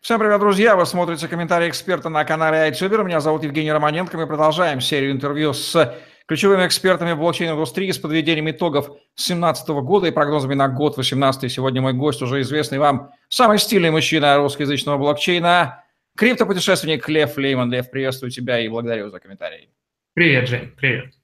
Всем привет, друзья! Вы смотрите комментарии эксперта на канале iTuber. Меня зовут Евгений Романенко. Мы продолжаем серию интервью с ключевыми экспертами блокчейн-индустрии с подведением итогов 2017 года и прогнозами на год 2018. Сегодня мой гость, уже известный вам, самый стильный мужчина русскоязычного блокчейна, криптопутешественник Лев Лейман. Лев, приветствую тебя и благодарю за комментарий. Привет, Жень, привет.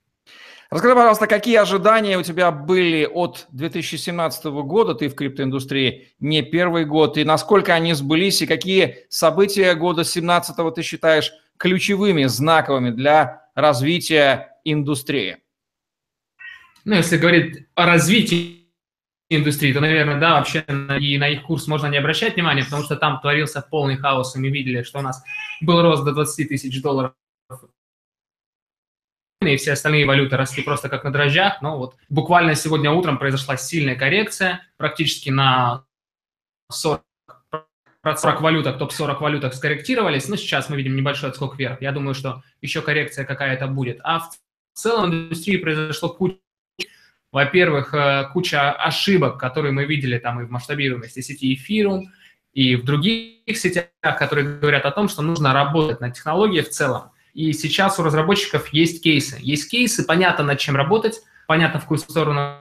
Расскажи, пожалуйста, какие ожидания у тебя были от 2017 года? Ты в криптоиндустрии не первый год. И насколько они сбылись, и какие события года 2017 ты считаешь ключевыми, знаковыми для развития индустрии? Ну, если говорить о развитии индустрии, то, наверное, да, вообще и на их курс можно не обращать внимания, потому что там творился полный хаос, и мы видели, что у нас был рост до 20 тысяч долларов и все остальные валюты росли просто как на дрожжах. Но вот буквально сегодня утром произошла сильная коррекция, практически на 40 40 валютах, топ-40 валютах скорректировались, но сейчас мы видим небольшой отскок вверх. Я думаю, что еще коррекция какая-то будет. А в целом в индустрии произошло куча, во-первых, э, куча ошибок, которые мы видели там и в масштабируемости сети Ethereum, и в других сетях, которые говорят о том, что нужно работать на технологии в целом. И сейчас у разработчиков есть кейсы. Есть кейсы, понятно, над чем работать, понятно, в какую сторону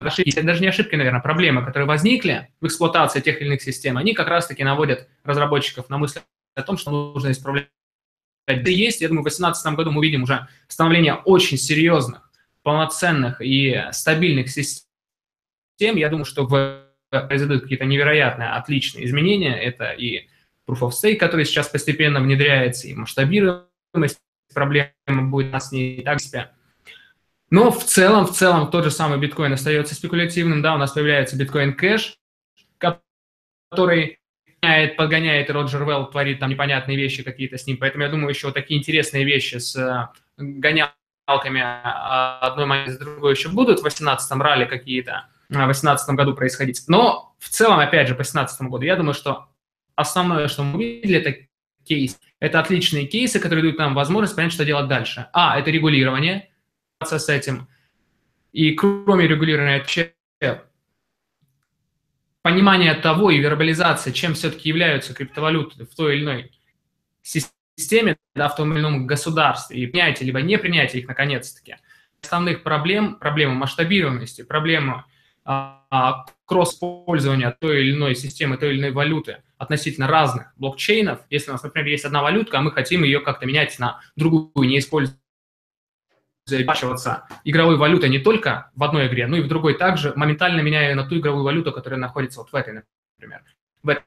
ошибки, даже не ошибки, наверное, проблемы, которые возникли в эксплуатации тех или иных систем, они как раз-таки наводят разработчиков на мысль о том, что нужно исправлять. Есть, я думаю, в 2018 году мы увидим уже становление очень серьезных, полноценных и стабильных систем. Я думаю, что произойдут какие-то невероятные, отличные изменения. Это и Proof of Stake, который сейчас постепенно внедряется, и масштабируемость проблемы будет у нас не так себя. Но в целом, в целом тот же самый биткоин остается спекулятивным, да, у нас появляется биткоин кэш, который подгоняет, подгоняет Роджер Велл творит там непонятные вещи какие-то с ним, поэтому я думаю, еще такие интересные вещи с э, гонялками а, одной монеты с другой еще будут в 18-м ралли какие-то в 2018 году происходить. Но в целом, опять же, по 2017 году, я думаю, что основное, что мы увидели, это кейс. Это отличные кейсы, которые дают нам возможность понять, что делать дальше. А, это регулирование с этим. И кроме регулирования, понимание того и вербализация, чем все-таки являются криптовалюты в той или иной системе, да, в том или ином государстве, и принятие либо не принятие их наконец-таки. Основных проблем, проблемы масштабируемости, проблемы а, а, кросс-пользования той или иной системы, той или иной валюты – относительно разных блокчейнов. Если у нас, например, есть одна валютка, а мы хотим ее как-то менять на другую, не используя оплачиваться игровой валютой не только в одной игре, но и в другой также, моментально меняя на ту игровую валюту, которая находится вот в этой, например. В этой.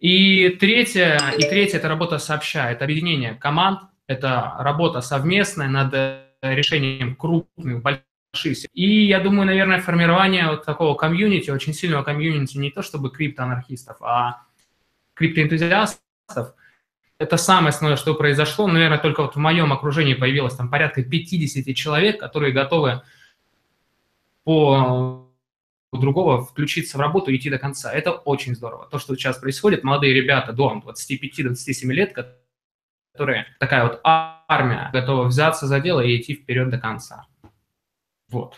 И третье, и третье – это работа сообща, это объединение команд, это работа совместная над решением крупных, больших и я думаю, наверное, формирование вот такого комьюнити, очень сильного комьюнити, не то чтобы криптоанархистов, а криптоэнтузиастов, это самое основное, что произошло. Наверное, только вот в моем окружении появилось там порядка 50 человек, которые готовы по другого включиться в работу и идти до конца. Это очень здорово. То, что сейчас происходит, молодые ребята до 25-27 лет, которые такая вот армия, готова взяться за дело и идти вперед до конца. Вот.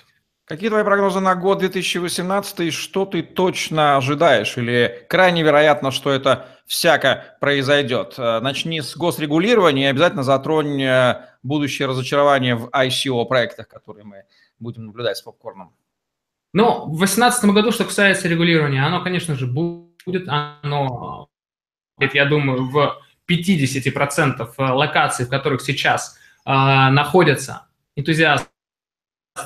Какие твои прогнозы на год 2018 и что ты точно ожидаешь? Или крайне вероятно, что это всяко произойдет? Э, начни с госрегулирования и обязательно затронь э, будущее разочарование в ICO проектах, которые мы будем наблюдать с попкорном. Ну, в 2018 году, что касается регулирования, оно, конечно же, будет, оно, я думаю, в 50% локаций, в которых сейчас э, находятся энтузиасты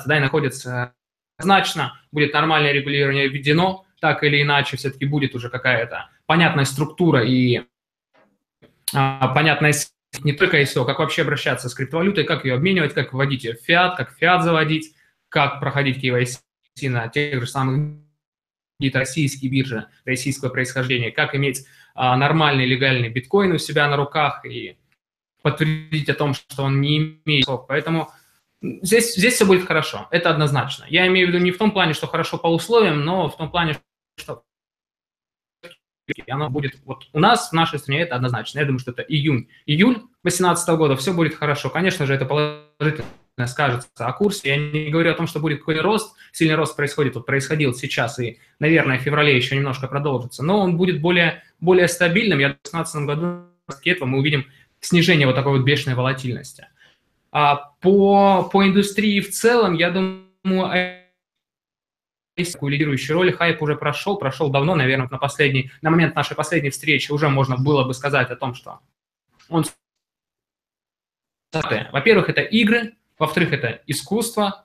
да, и находится значно, будет нормальное регулирование введено, так или иначе все-таки будет уже какая-то понятная структура и а, понятная не только ICO, как вообще обращаться с криптовалютой, как ее обменивать, как вводить ее в фиат, как фиат заводить, как проходить KYC на тех же самых российские биржи российского происхождения, как иметь а, нормальный легальный биткоин у себя на руках и подтвердить о том, что он не имеет. Поэтому Здесь, здесь все будет хорошо, это однозначно. Я имею в виду не в том плане, что хорошо по условиям, но в том плане, что оно будет вот у нас в нашей стране это однозначно. Я думаю, что это июнь, июль 2018 года все будет хорошо. Конечно же, это положительно скажется о курсе. Я не говорю о том, что будет какой-то рост, сильный рост происходит, вот происходил сейчас, и, наверное, в феврале еще немножко продолжится, но он будет более, более стабильным. Я в 2016 году этого мы увидим снижение вот такой вот бешеной волатильности. А по, по индустрии в целом, я думаю, такую лидирующую роль. Хайп уже прошел, прошел давно, наверное, на последний, на момент нашей последней встречи уже можно было бы сказать о том, что он... Во-первых, это игры, во-вторых, это искусство,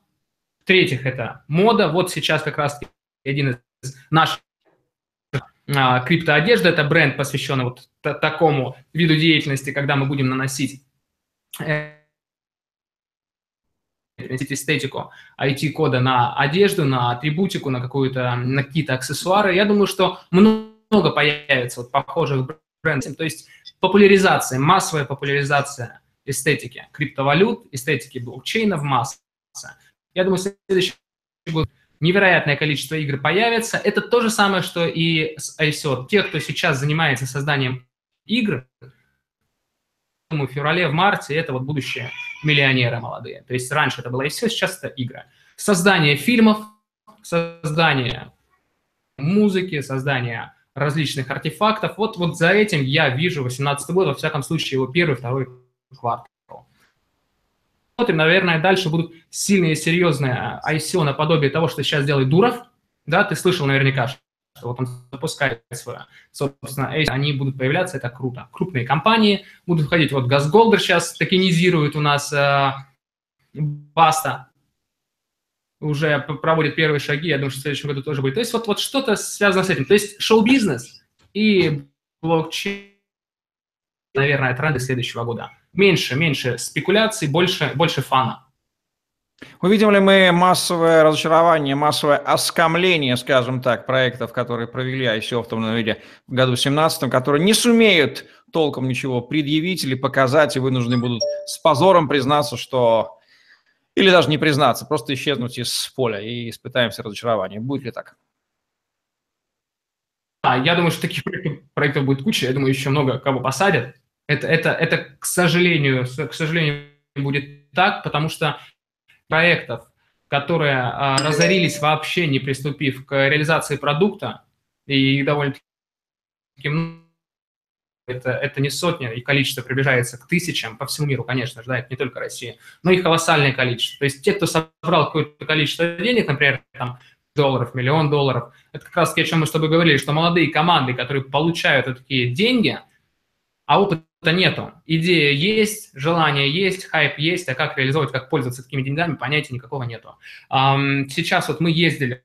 в-третьих, это мода. Вот сейчас как раз один из наших а, криптоодежда, это бренд, посвященный вот такому виду деятельности, когда мы будем наносить переносить эстетику IT-кода на одежду, на атрибутику, на, на какие-то аксессуары. Я думаю, что много появится вот похожих брендов. То есть популяризация, массовая популяризация эстетики криптовалют, эстетики блокчейна в массе. Я думаю, следующий год невероятное количество игр появится. Это то же самое, что и с ICO. Те, кто сейчас занимается созданием игр, в феврале, в марте, это вот будущее миллионеры молодые. То есть раньше это было и все, сейчас это игры. Создание фильмов, создание музыки, создание различных артефактов. Вот, вот за этим я вижу 18 год, во всяком случае, его первый, второй квартал. Смотрим, наверное, дальше будут сильные, серьезные ICO наподобие того, что сейчас делает Дуров. Да, ты слышал наверняка, что вот он запускает свое, собственно, они будут появляться, это круто. Крупные компании будут входить, вот Газголдер сейчас токенизирует у нас э, Баста, уже проводит первые шаги, я думаю, что в следующем году тоже будет. То есть вот, вот что-то связано с этим. То есть шоу-бизнес и блокчейн, наверное, тренды следующего года. Меньше, меньше спекуляций, больше, больше фана. Увидим ли мы массовое разочарование, массовое оскомление, скажем так, проектов, которые провели ICO в том виде в году 2017, которые не сумеют толком ничего предъявить или показать, и вынуждены будут с позором признаться, что... Или даже не признаться, просто исчезнуть из поля и испытаем все разочарование. Будет ли так? А, я думаю, что таких проектов будет куча. Я думаю, еще много кого посадят. Это, это, это к сожалению, к сожалению, будет так, потому что проектов, которые а, разорились вообще, не приступив к реализации продукта, и довольно-таки это, это не сотня, и количество приближается к тысячам по всему миру, конечно же, да, это не только Россия, но и колоссальное количество. То есть те, кто собрал какое-то количество денег, например, там, долларов, миллион долларов, это как раз о чем мы с тобой говорили, что молодые команды, которые получают такие деньги, а опыт то нету. Идея есть, желание есть, хайп есть, а как реализовать, как пользоваться такими деньгами, понятия никакого нету. Сейчас вот мы ездили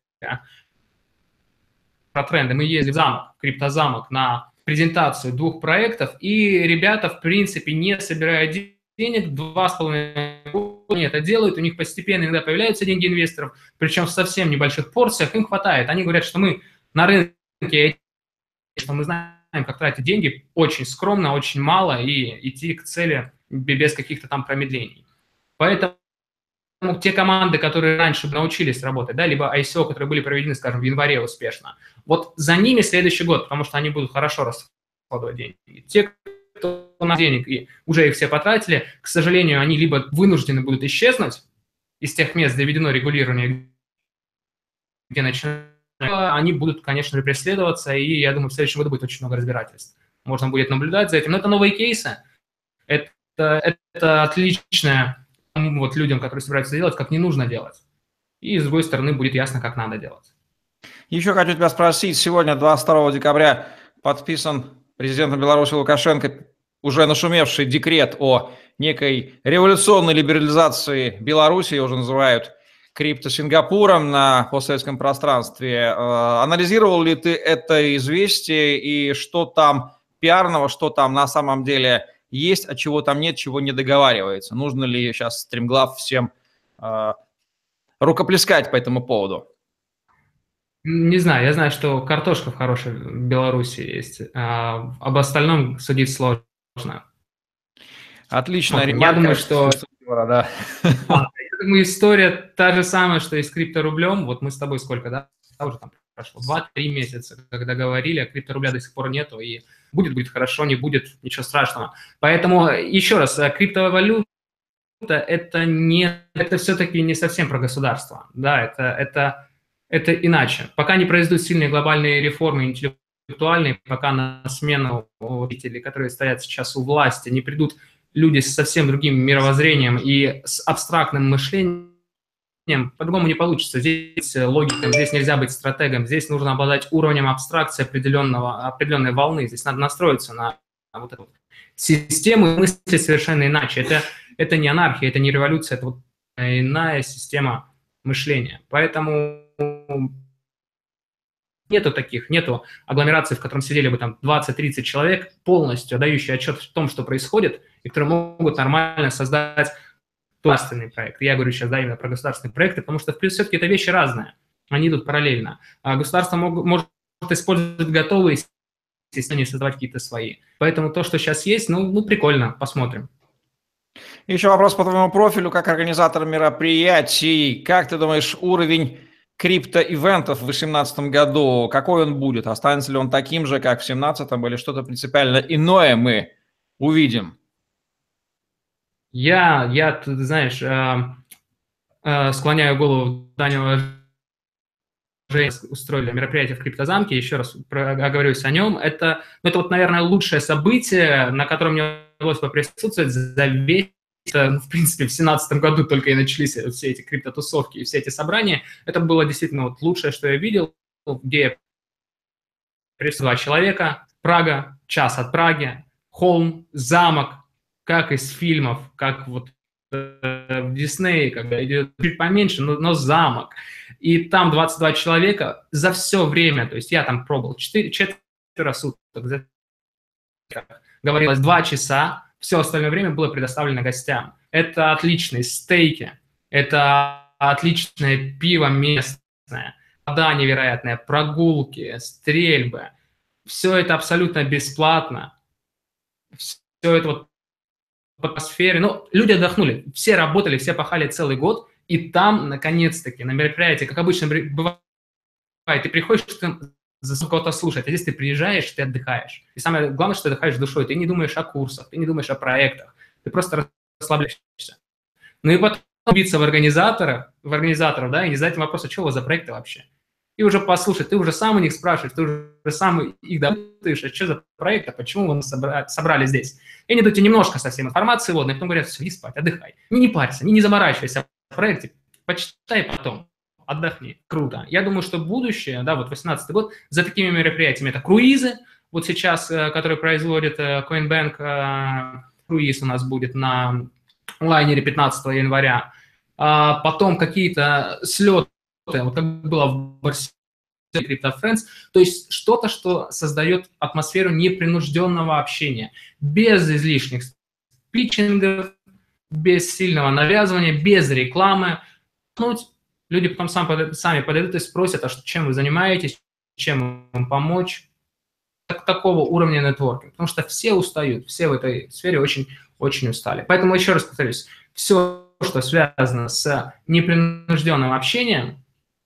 про тренды, мы ездили в замок, криптозамок на презентацию двух проектов, и ребята, в принципе, не собирают денег, два с половиной года это делают, у них постепенно иногда появляются деньги инвесторов, причем в совсем небольших порциях, им хватает. Они говорят, что мы на рынке, что мы знаем, как тратить деньги, очень скромно, очень мало и идти к цели без каких-то там промедлений. Поэтому те команды, которые раньше научились работать, да, либо ICO, которые были проведены, скажем, в январе успешно, вот за ними следующий год, потому что они будут хорошо расходовать деньги. Те, кто на денег и уже их все потратили, к сожалению, они либо вынуждены будут исчезнуть из тех мест, где введено регулирование, где начинают они будут, конечно же, преследоваться, и я думаю, в следующем году будет очень много разбирательств. Можно будет наблюдать за этим. Но это новые кейсы. Это, это отличное вот людям, которые собираются делать, как не нужно делать. И, с другой стороны, будет ясно, как надо делать. Еще хочу тебя спросить. Сегодня, 22 декабря, подписан президентом Беларуси Лукашенко уже нашумевший декрет о некой революционной либерализации Беларуси, уже называют крипто Сингапуром на постсоветском пространстве. Э, анализировал ли ты это известие и что там пиарного, что там на самом деле есть, а чего там нет, чего не договаривается? Нужно ли сейчас стримглав всем э, рукоплескать по этому поводу? Не знаю, я знаю, что картошка в хорошей Беларуси есть, а об остальном судить сложно. Отлично. Я думаю, что... Да. Думаю, история та же самая, что и с крипторублем. Вот мы с тобой сколько, да? Уже там прошло 2-3 месяца, когда говорили, а крипторубля до сих пор нету, и будет, будет хорошо, не будет, ничего страшного. Поэтому еще раз, э, криптовалюта это не, это все-таки не совсем про государство, да, это, это, это иначе. Пока не произойдут сильные глобальные реформы интеллектуальные, пока на смену родителей, которые стоят сейчас у власти, не придут люди с совсем другим мировоззрением и с абстрактным мышлением, по-другому не получится. Здесь логиком, здесь нельзя быть стратегом, здесь нужно обладать уровнем абстракции определенного, определенной волны, здесь надо настроиться на вот эту систему и мыслить совершенно иначе. Это, это не анархия, это не революция, это вот иная система мышления. Поэтому нету таких, нету агломераций, в котором сидели бы там 20-30 человек, полностью отдающие отчет в том, что происходит, и которые могут нормально создать государственный проект. Я говорю сейчас да, именно про государственные проекты, потому что все-таки это вещи разные, они идут параллельно. А государство мог, может использовать готовые системы, не создавать какие-то свои. Поэтому то, что сейчас есть, ну, ну прикольно, посмотрим. Еще вопрос по твоему профилю как организатор мероприятий. Как ты думаешь, уровень крипто-ивентов в 2018 году, какой он будет? Останется ли он таким же, как в 2017 или что-то принципиально иное мы увидим? Я, я ты знаешь, э, э, склоняю голову Данила устроили мероприятие в Криптозамке, еще раз оговорюсь о нем. Это, ну, это вот, наверное, лучшее событие, на котором мне удалось поприсутствовать за весь в принципе, в 2017 году только и начались все эти криптотусовки и все эти собрания. Это было действительно вот лучшее, что я видел, где два человека, Прага, час от Праги, холм, замок, как из фильмов, как вот э, в Диснее, когда идет чуть поменьше, но, но замок. И там 22 человека за все время, то есть я там пробовал 4, четверо суток, говорилось 2 часа, все остальное время было предоставлено гостям. Это отличные стейки, это отличное пиво местное, вода невероятная, прогулки, стрельбы. Все это абсолютно бесплатно. Все это вот в атмосфере. Ну, люди отдохнули, все работали, все пахали целый год, и там, наконец-таки, на мероприятии, как обычно бывает, ты приходишь, ты за кого-то слушать, а здесь ты приезжаешь, ты отдыхаешь. И самое главное, что ты отдыхаешь душой, ты не думаешь о курсах, ты не думаешь о проектах, ты просто расслабляешься. Ну и потом убиться в организаторах, в организаторов, да, и не задать им вопрос, а что у вас за проекты вообще? и уже послушать, ты уже сам у них спрашиваешь, ты уже сам их допытываешь, а что за проект, а почему вы собрали, собрали здесь. И они дают тебе немножко совсем информации водной, потом говорят, все, иди спать, отдыхай. Не, не парься, не, не заморачивайся в проекте, почитай потом, отдохни. Круто. Я думаю, что будущее, да, вот 18 год, за такими мероприятиями это круизы, вот сейчас, э, которые производит э, Coinbank, э, круиз у нас будет на лайнере 15 января, а потом какие-то слеты вот как было в Барселоне, Crypto Friends, то есть что-то, что создает атмосферу непринужденного общения, без излишних питчингов, без сильного навязывания, без рекламы. Люди потом сам, сами подойдут и спросят, а чем вы занимаетесь, чем вам помочь. Так, такого уровня нетворкинга, потому что все устают, все в этой сфере очень-очень устали. Поэтому еще раз повторюсь, все, что связано с непринужденным общением,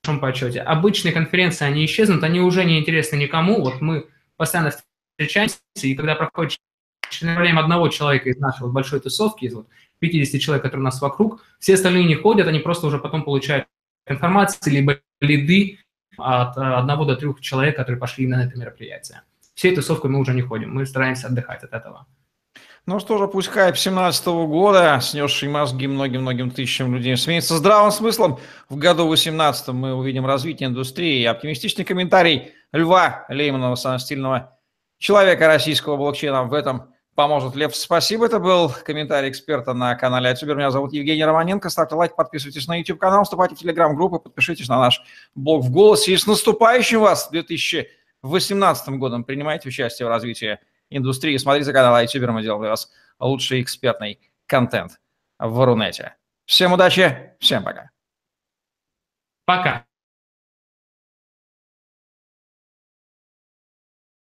большом почете. Обычные конференции, они исчезнут, они уже не интересны никому. Вот мы постоянно встречаемся, и когда проходит время одного человека из нашей вот большой тусовки, из вот 50 человек, которые у нас вокруг, все остальные не ходят, они просто уже потом получают информацию, либо лиды от э, одного до трех человек, которые пошли на это мероприятие. Всей тусовкой мы уже не ходим, мы стараемся отдыхать от этого. Ну что же, пусть хайп 17 года, снесший мозги многим-многим тысячам людей, сменится здравым смыслом. В году 18 мы увидим развитие индустрии. Оптимистичный комментарий Льва Лейманова, самого стильного человека российского блокчейна в этом поможет. Лев, спасибо. Это был комментарий эксперта на канале Ютубер. Меня зовут Евгений Романенко. Ставьте лайк, подписывайтесь на YouTube-канал, вступайте в Telegram-группу, подпишитесь на наш блог в голосе. И с наступающим вас 2018 годом принимайте участие в развитии индустрии. Смотрите канал iTuber, мы делаем для вас лучший экспертный контент в Рунете. Всем удачи, всем пока. Пока.